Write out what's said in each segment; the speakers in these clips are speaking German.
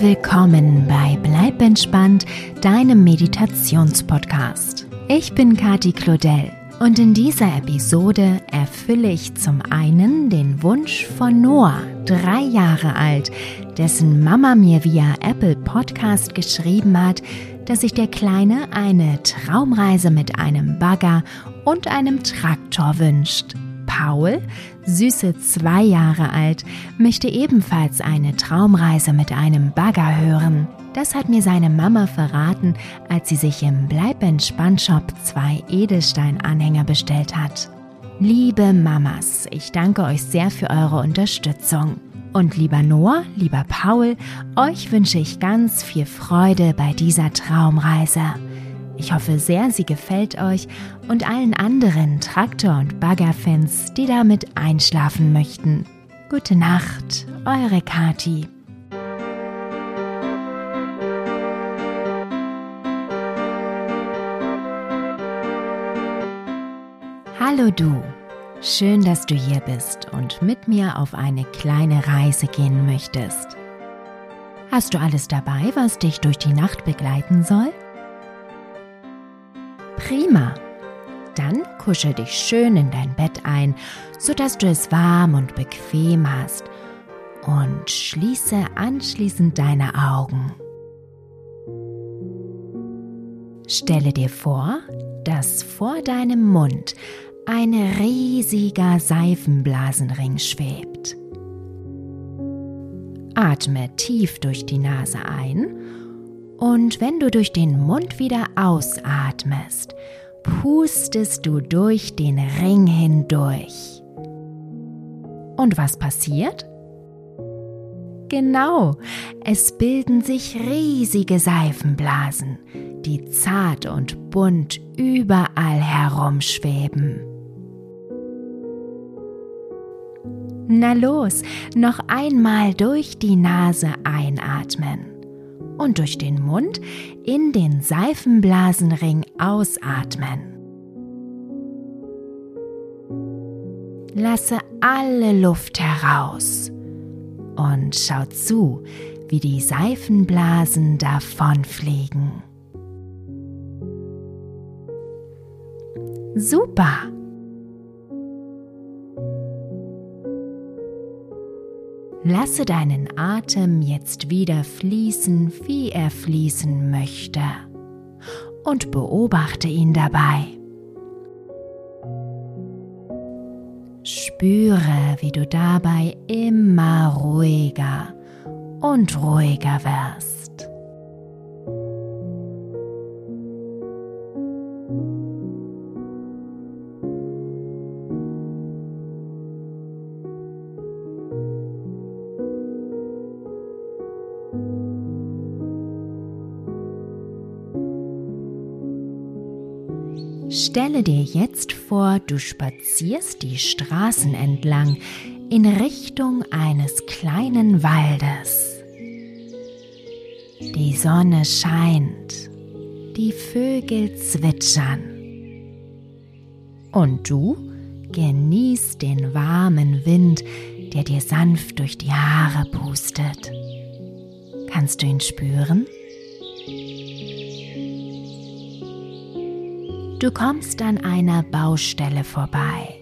willkommen bei Bleib entspannt, deinem Meditationspodcast. Ich bin Kati Claudel und in dieser Episode erfülle ich zum einen den Wunsch von Noah, drei Jahre alt, dessen Mama mir via Apple Podcast geschrieben hat, dass sich der Kleine eine Traumreise mit einem Bagger und einem Traktor wünscht. Paul, süße zwei Jahre alt, möchte ebenfalls eine Traumreise mit einem Bagger hören. Das hat mir seine Mama verraten, als sie sich im Bleib entspannt Shop zwei Edelstein-Anhänger bestellt hat. Liebe Mamas, ich danke euch sehr für eure Unterstützung. Und lieber Noah, lieber Paul, euch wünsche ich ganz viel Freude bei dieser Traumreise. Ich hoffe sehr, sie gefällt euch und allen anderen Traktor- und Baggerfans, die damit einschlafen möchten. Gute Nacht, eure Kati. Hallo du, schön, dass du hier bist und mit mir auf eine kleine Reise gehen möchtest. Hast du alles dabei, was dich durch die Nacht begleiten soll? Prima. Dann kuschel dich schön in dein Bett ein, sodass du es warm und bequem hast und schließe anschließend deine Augen. Stelle dir vor, dass vor deinem Mund ein riesiger Seifenblasenring schwebt. Atme tief durch die Nase ein und wenn du durch den Mund wieder ausatmest, pustest du durch den Ring hindurch. Und was passiert? Genau, es bilden sich riesige Seifenblasen, die zart und bunt überall herumschweben. Na los, noch einmal durch die Nase einatmen und durch den Mund in den Seifenblasenring ausatmen. Lasse alle Luft heraus und schau zu, wie die Seifenblasen davonfliegen. Super! Lasse deinen Atem jetzt wieder fließen, wie er fließen möchte und beobachte ihn dabei. Spüre, wie du dabei immer ruhiger und ruhiger wirst. Stelle dir jetzt vor, du spazierst die Straßen entlang in Richtung eines kleinen Waldes. Die Sonne scheint, die Vögel zwitschern und du genießt den warmen Wind, der dir sanft durch die Haare pustet. Kannst du ihn spüren? Du kommst an einer Baustelle vorbei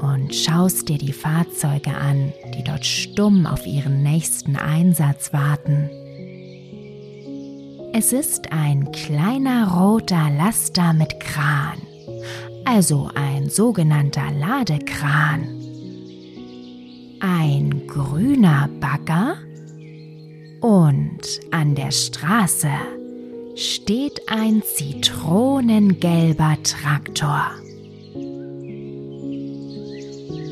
und schaust dir die Fahrzeuge an, die dort stumm auf ihren nächsten Einsatz warten. Es ist ein kleiner roter Laster mit Kran, also ein sogenannter Ladekran. Ein grüner Bagger und an der Straße steht ein zitronengelber Traktor.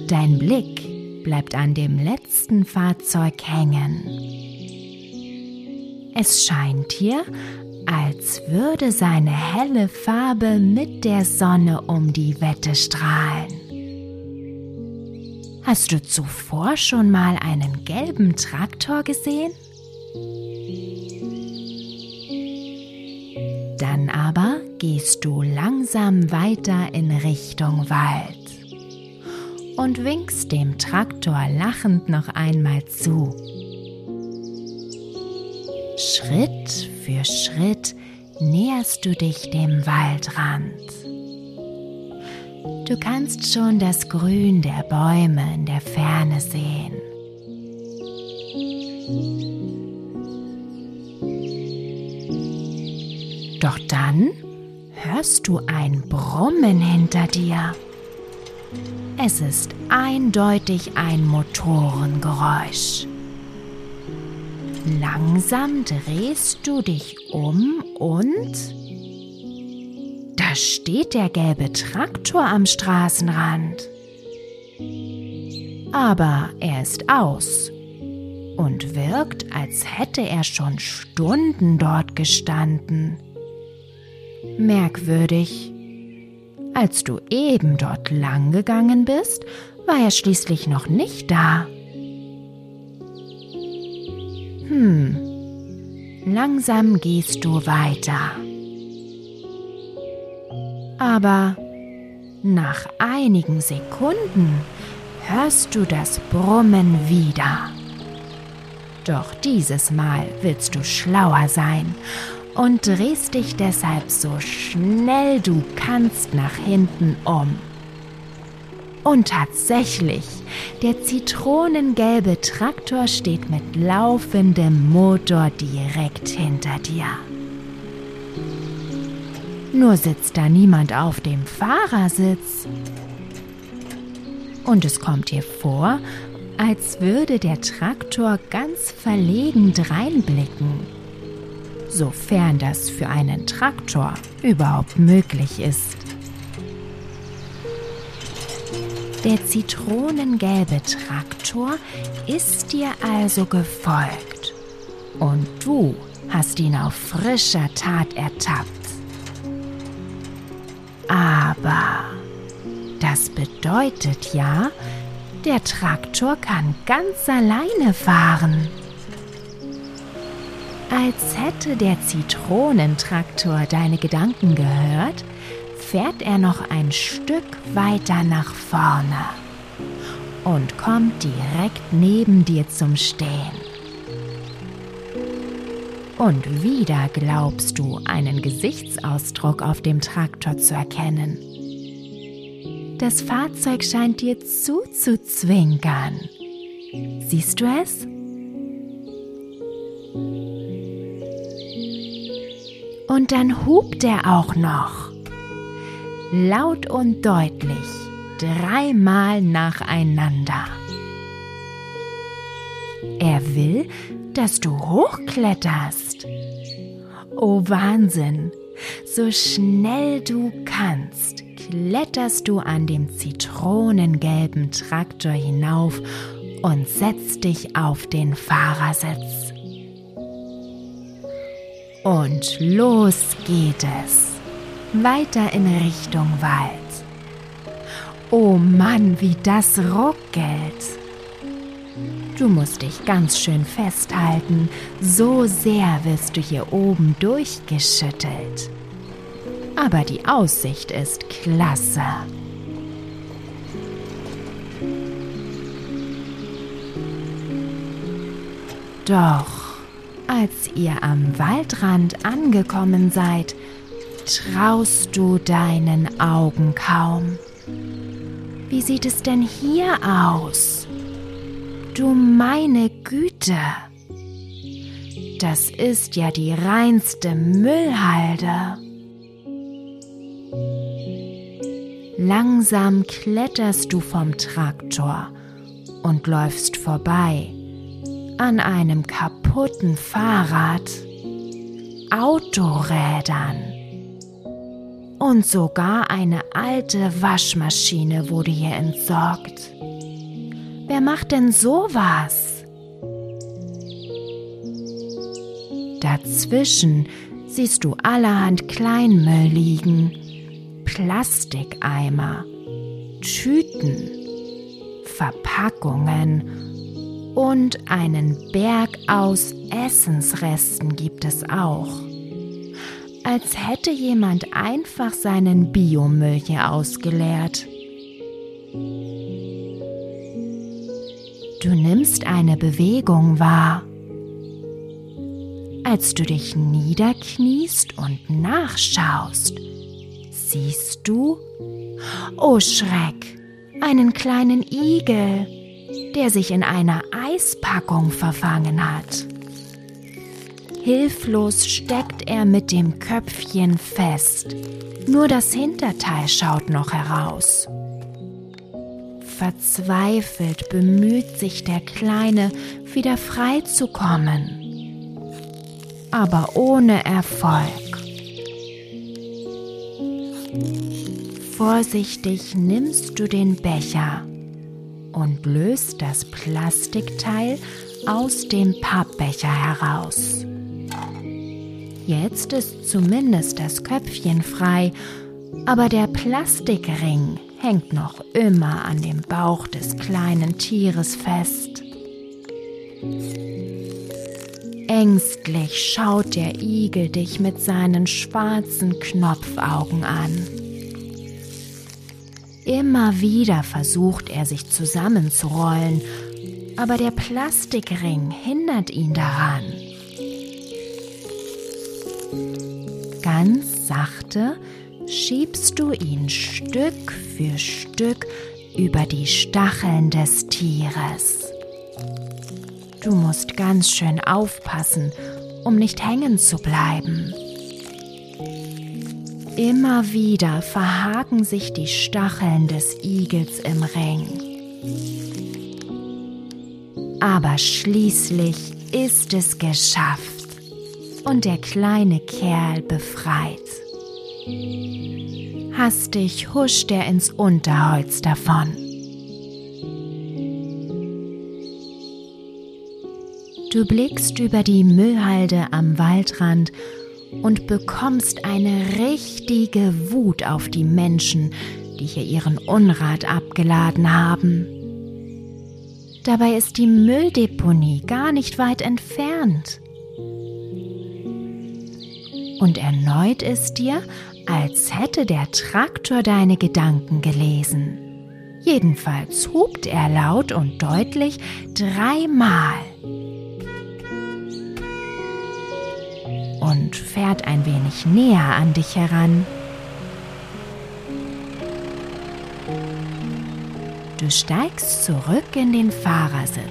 Dein Blick bleibt an dem letzten Fahrzeug hängen. Es scheint hier, als würde seine helle Farbe mit der Sonne um die Wette strahlen. Hast du zuvor schon mal einen gelben Traktor gesehen? Dann aber gehst du langsam weiter in Richtung Wald und winkst dem Traktor lachend noch einmal zu. Schritt für Schritt näherst du dich dem Waldrand. Du kannst schon das Grün der Bäume in der Ferne sehen. Doch dann hörst du ein Brummen hinter dir. Es ist eindeutig ein Motorengeräusch. Langsam drehst du dich um und da steht der gelbe Traktor am Straßenrand. Aber er ist aus und wirkt, als hätte er schon Stunden dort gestanden. Merkwürdig. Als du eben dort lang gegangen bist, war er schließlich noch nicht da. Hm, langsam gehst du weiter. Aber nach einigen Sekunden hörst du das Brummen wieder. Doch dieses Mal willst du schlauer sein und drehst dich deshalb so schnell du kannst nach hinten um. Und tatsächlich, der zitronengelbe Traktor steht mit laufendem Motor direkt hinter dir. Nur sitzt da niemand auf dem Fahrersitz. Und es kommt dir vor, als würde der Traktor ganz verlegen dreinblicken sofern das für einen Traktor überhaupt möglich ist. Der zitronengelbe Traktor ist dir also gefolgt und du hast ihn auf frischer Tat ertappt. Aber das bedeutet ja, der Traktor kann ganz alleine fahren. Als hätte der Zitronentraktor deine Gedanken gehört, fährt er noch ein Stück weiter nach vorne und kommt direkt neben dir zum Stehen. Und wieder glaubst du, einen Gesichtsausdruck auf dem Traktor zu erkennen. Das Fahrzeug scheint dir zuzuzwinkern. Siehst du es? Und dann hupt er auch noch. Laut und deutlich, dreimal nacheinander. Er will, dass du hochkletterst. Oh Wahnsinn! So schnell du kannst, kletterst du an dem zitronengelben Traktor hinauf und setzt dich auf den Fahrersitz. Und los geht es. Weiter in Richtung Wald. Oh Mann, wie das ruckelt. Du musst dich ganz schön festhalten, so sehr wirst du hier oben durchgeschüttelt. Aber die Aussicht ist klasse. Doch als ihr am Waldrand angekommen seid, traust du deinen Augen kaum. Wie sieht es denn hier aus? Du meine Güte! Das ist ja die reinste Müllhalde. Langsam kletterst du vom Traktor und läufst vorbei an einem kaputten Fahrrad, Autorädern und sogar eine alte Waschmaschine wurde hier entsorgt. Wer macht denn sowas? Dazwischen siehst du allerhand Kleinmüll liegen, Plastikeimer, Tüten, Verpackungen und einen Berg aus Essensresten gibt es auch. Als hätte jemand einfach seinen Biomüll hier ausgeleert. Du nimmst eine Bewegung wahr. als du dich niederkniest und nachschaust, siehst du, oh Schreck, einen kleinen Igel, der sich in einer Eispackung verfangen hat. Hilflos steckt er mit dem Köpfchen fest, nur das Hinterteil schaut noch heraus. Verzweifelt bemüht sich der Kleine, wieder frei zu kommen, aber ohne Erfolg. Vorsichtig nimmst du den Becher und löst das Plastikteil aus dem Pappbecher heraus. Jetzt ist zumindest das Köpfchen frei, aber der Plastikring hängt noch immer an dem Bauch des kleinen Tieres fest. Ängstlich schaut der Igel dich mit seinen schwarzen Knopfaugen an. Immer wieder versucht er sich zusammenzurollen, aber der Plastikring hindert ihn daran. Ganz sachte schiebst du ihn Stück für Stück über die Stacheln des Tieres. Du musst ganz schön aufpassen, um nicht hängen zu bleiben. Immer wieder verhaken sich die Stacheln des Igels im Ring. Aber schließlich ist es geschafft und der kleine Kerl befreit. Hastig huscht er ins Unterholz davon. Du blickst über die Müllhalde am Waldrand und bekommst eine richtige Wut auf die Menschen, die hier ihren Unrat abgeladen haben. Dabei ist die Mülldeponie gar nicht weit entfernt. Und erneut ist dir, als hätte der Traktor deine Gedanken gelesen. Jedenfalls hupt er laut und deutlich dreimal. Und fährt ein wenig näher an dich heran. Du steigst zurück in den Fahrersitz.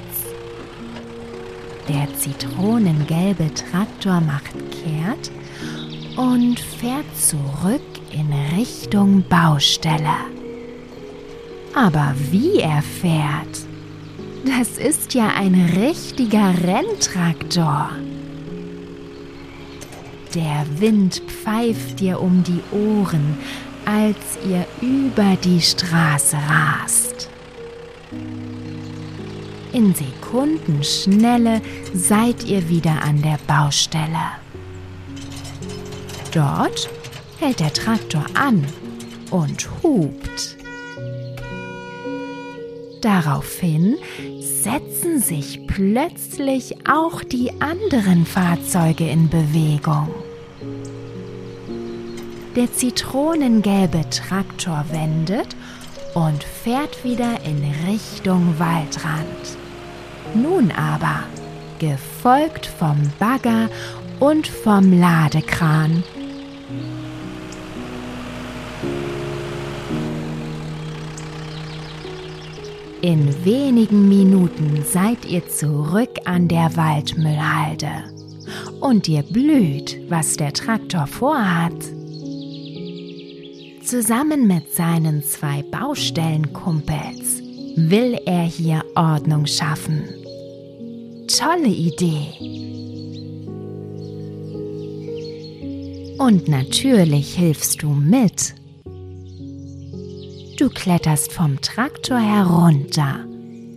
Der zitronengelbe Traktor macht kehrt und fährt zurück in Richtung Baustelle. Aber wie er fährt, das ist ja ein richtiger Renntraktor. Der Wind pfeift dir um die Ohren, als ihr über die Straße rast. In Sekundenschnelle seid ihr wieder an der Baustelle. Dort hält der Traktor an und hupt. Daraufhin setzen sich plötzlich auch die anderen Fahrzeuge in Bewegung. Der zitronengelbe Traktor wendet und fährt wieder in Richtung Waldrand. Nun aber, gefolgt vom Bagger und vom Ladekran. In wenigen Minuten seid ihr zurück an der Waldmüllhalde. Und ihr blüht, was der Traktor vorhat. Zusammen mit seinen zwei Baustellenkumpels will er hier Ordnung schaffen. Tolle Idee. Und natürlich hilfst du mit. Du kletterst vom Traktor herunter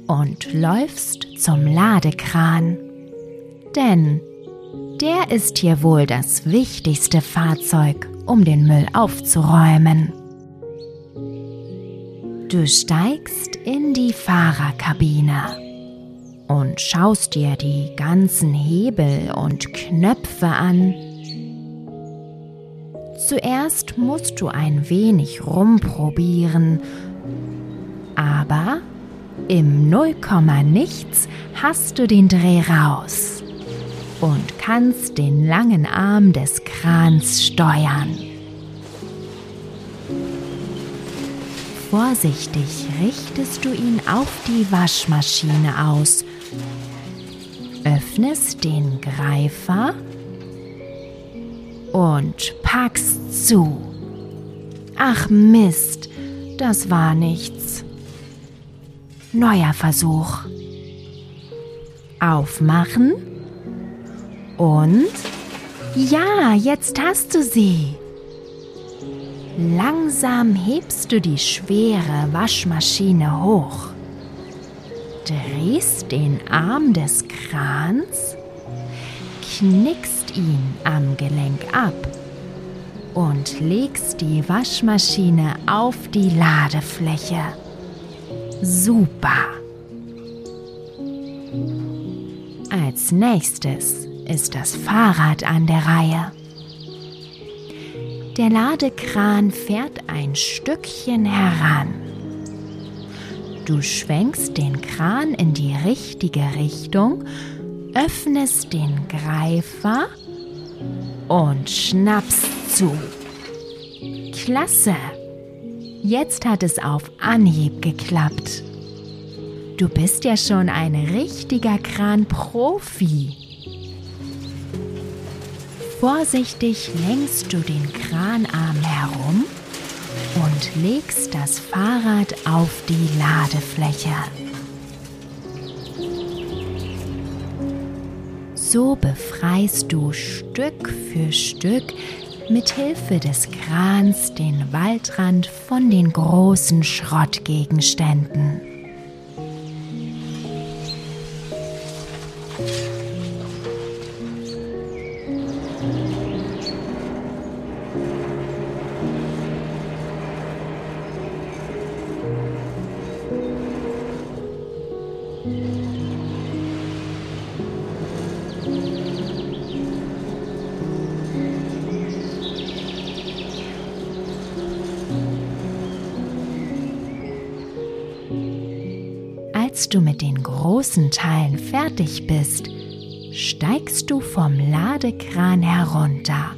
und läufst zum Ladekran. Denn der ist hier wohl das wichtigste Fahrzeug, um den Müll aufzuräumen. Du steigst in die Fahrerkabine und schaust dir die ganzen Hebel und Knöpfe an Zuerst musst du ein wenig rumprobieren, aber im Nullkomma nichts hast du den Dreh raus. und kannst den langen Arm des Krans steuern. Vorsichtig richtest du ihn auf die Waschmaschine aus, öffnest den Greifer und packst zu. Ach Mist, das war nichts. Neuer Versuch. Aufmachen und ja, jetzt hast du sie. Langsam hebst du die schwere Waschmaschine hoch, drehst den Arm des Krans, knickst ihn am Gelenk ab und legst die Waschmaschine auf die Ladefläche. Super! Als nächstes ist das Fahrrad an der Reihe. Der Ladekran fährt ein Stückchen heran. Du schwenkst den Kran in die richtige Richtung, öffnest den Greifer und schnappst zu. Klasse! Jetzt hat es auf Anhieb geklappt. Du bist ja schon ein richtiger Kranprofi. Vorsichtig lenkst du den Kranarm herum und legst das Fahrrad auf die Ladefläche. So befreist du Stück für Stück mit Hilfe des Krans den Waldrand von den großen Schrottgegenständen. Den großen Teilen fertig bist, steigst du vom Ladekran herunter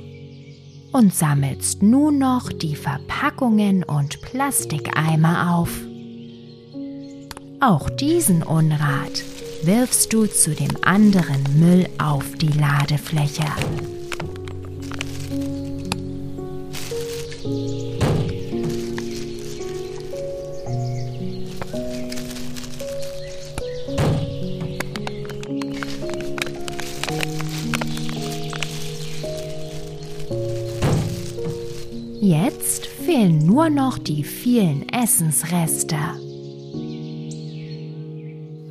und sammelst nun noch die Verpackungen und Plastikeimer auf. Auch diesen Unrat wirfst du zu dem anderen Müll auf die Ladefläche. Noch die vielen Essensreste.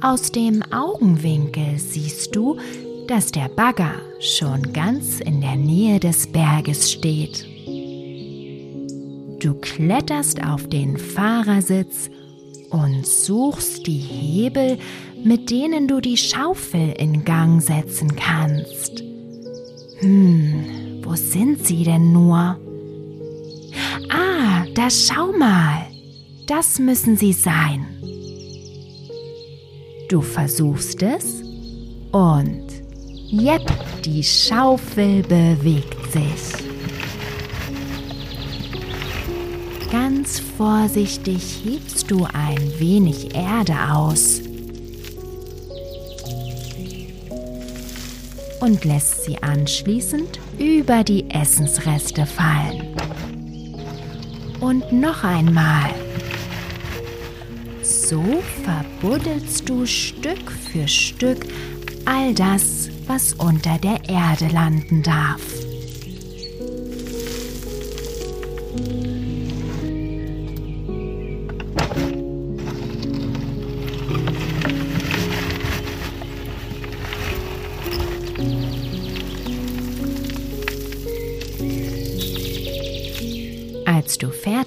Aus dem Augenwinkel siehst du, dass der Bagger schon ganz in der Nähe des Berges steht. Du kletterst auf den Fahrersitz und suchst die Hebel, mit denen du die Schaufel in Gang setzen kannst. Hm, wo sind sie denn nur? Da schau mal. Das müssen sie sein. Du versuchst es und jepp, die Schaufel bewegt sich. Ganz vorsichtig hebst du ein wenig Erde aus und lässt sie anschließend über die Essensreste fallen. Und noch einmal. So verbuddelst du Stück für Stück all das, was unter der Erde landen darf.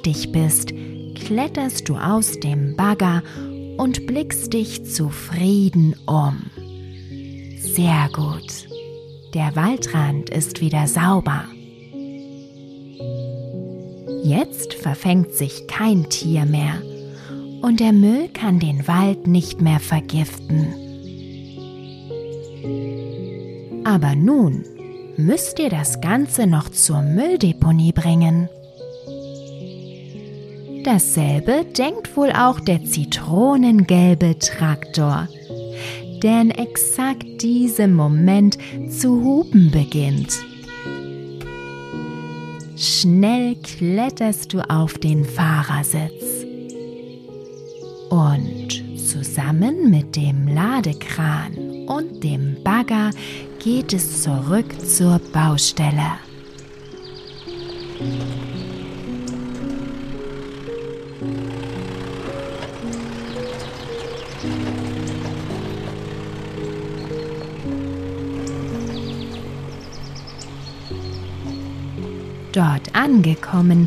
Fertig bist, kletterst du aus dem Bagger und blickst dich zufrieden um. Sehr gut. Der Waldrand ist wieder sauber. Jetzt verfängt sich kein Tier mehr und der Müll kann den Wald nicht mehr vergiften. Aber nun müsst ihr das Ganze noch zur Mülldeponie bringen. Dasselbe denkt wohl auch der zitronengelbe Traktor, der in exakt diesem Moment zu hupen beginnt. Schnell kletterst du auf den Fahrersitz und zusammen mit dem Ladekran und dem Bagger geht es zurück zur Baustelle. Dort angekommen,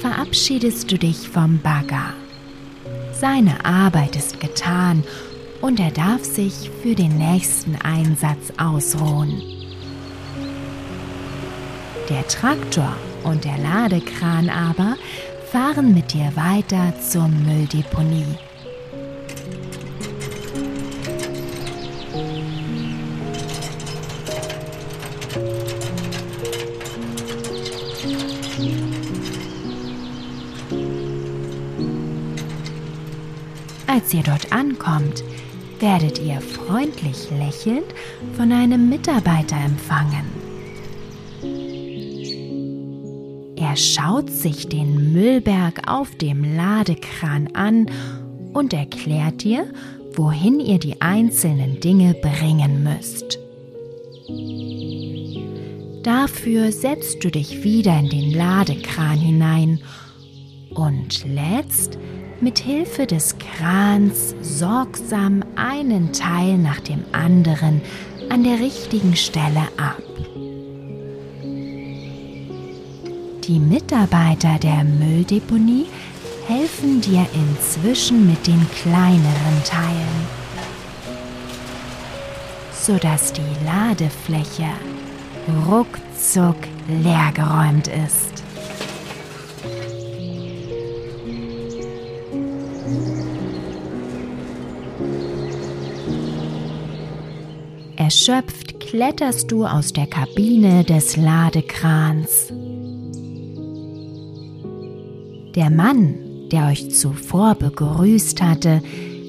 verabschiedest du dich vom Bagger. Seine Arbeit ist getan und er darf sich für den nächsten Einsatz ausruhen. Der Traktor und der Ladekran aber fahren mit dir weiter zur Mülldeponie. Als ihr dort ankommt, werdet ihr freundlich lächelnd von einem Mitarbeiter empfangen. Er schaut sich den Müllberg auf dem Ladekran an und erklärt dir, wohin ihr die einzelnen Dinge bringen müsst. Dafür setzt du dich wieder in den Ladekran hinein und lädst mit Hilfe des Krans sorgsam einen Teil nach dem anderen an der richtigen Stelle ab. Die Mitarbeiter der Mülldeponie helfen dir inzwischen mit den kleineren Teilen, sodass die Ladefläche ruckzuck leergeräumt ist. Erschöpft kletterst du aus der Kabine des Ladekrans. Der Mann, der euch zuvor begrüßt hatte,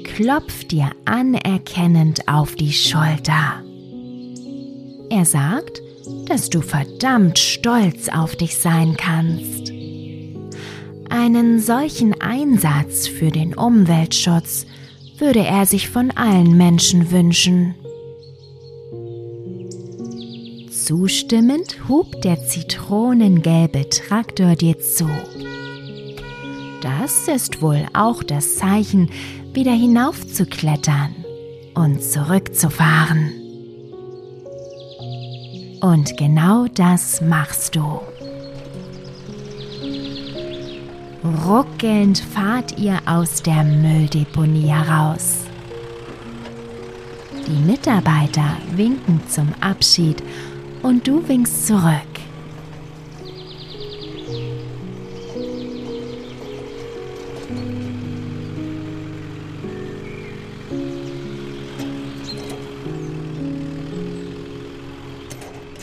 klopft dir anerkennend auf die Schulter. Er sagt, dass du verdammt stolz auf dich sein kannst. Einen solchen Einsatz für den Umweltschutz würde er sich von allen Menschen wünschen. Zustimmend hub der zitronengelbe Traktor dir zu. Das ist wohl auch das Zeichen, wieder hinaufzuklettern und zurückzufahren. Und genau das machst du. Ruckelnd fahrt ihr aus der Mülldeponie heraus. Die Mitarbeiter winken zum Abschied und du winkst zurück.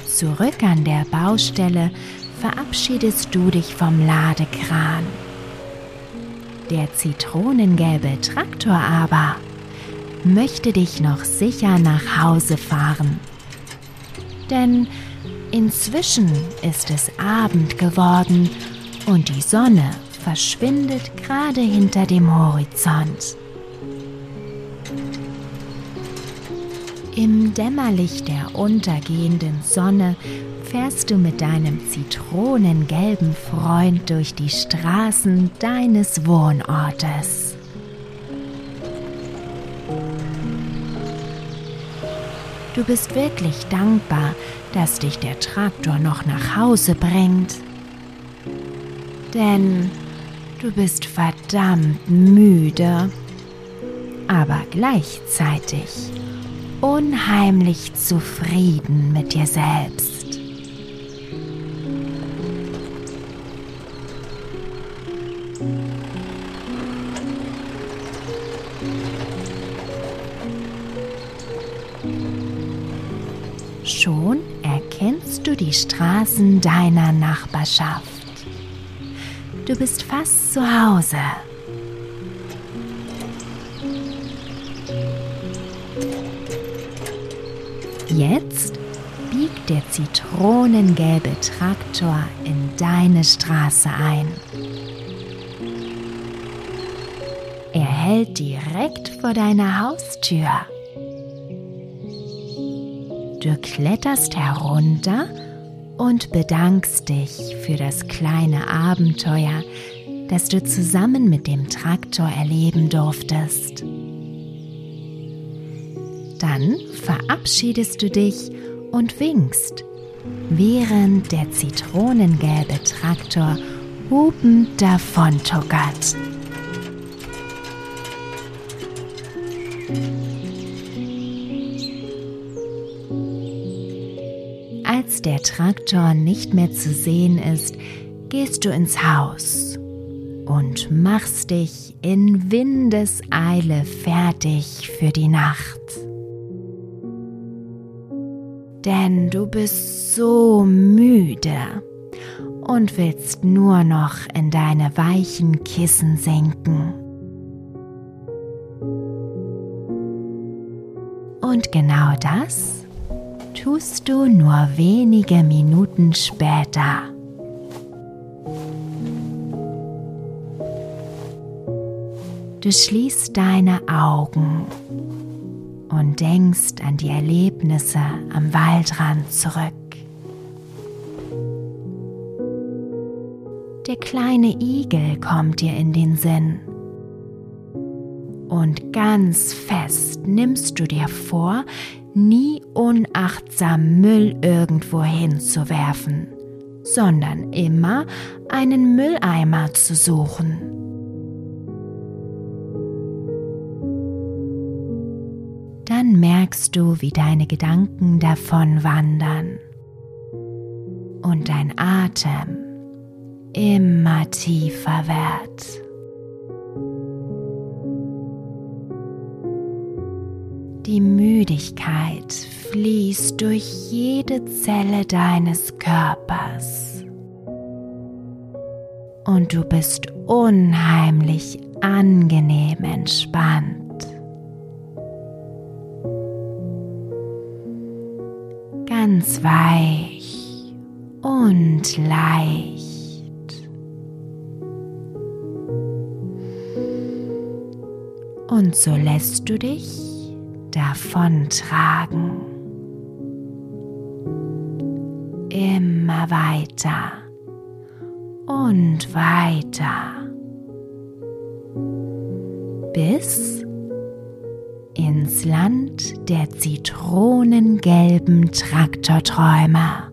Zurück an der Baustelle verabschiedest du dich vom Ladekran. Der zitronengelbe Traktor aber möchte dich noch sicher nach Hause fahren denn inzwischen ist es Abend geworden und die Sonne verschwindet gerade hinter dem Horizont. Im Dämmerlicht der untergehenden Sonne fährst du mit deinem zitronengelben Freund durch die Straßen deines Wohnortes. Du bist wirklich dankbar, dass dich der Traktor noch nach Hause bringt. Denn du bist verdammt müde, aber gleichzeitig unheimlich zufrieden mit dir selbst. Straßen deiner Nachbarschaft. Du bist fast zu Hause. Jetzt biegt der zitronengelbe Traktor in deine Straße ein. Er hält direkt vor deiner Haustür. Du kletterst herunter und bedankst dich für das kleine Abenteuer, das du zusammen mit dem Traktor erleben durftest. Dann verabschiedest du dich und winkst, während der zitronengelbe Traktor hupend davontuckert. Als der Traktor nicht mehr zu sehen ist, gehst du ins Haus und machst dich in Windeseile fertig für die Nacht. Denn du bist so müde und willst nur noch in deine weichen Kissen sinken. Und genau das tust du nur wenige Minuten später. Du schließt deine Augen und denkst an die Erlebnisse am Waldrand zurück. Der kleine Igel kommt dir in den Sinn. Und ganz fest nimmst du dir vor, nie unachtsam Müll irgendwo hinzuwerfen, sondern immer einen Mülleimer zu suchen. Dann merkst du, wie deine Gedanken davon wandern und dein Atem immer tiefer wird. Die Müdigkeit fließt durch jede Zelle deines Körpers. Und du bist unheimlich angenehm entspannt. Ganz weich und leicht. Und so lässt du dich davontragen. Immer weiter und weiter. Bis ins Land der zitronengelben Traktorträumer.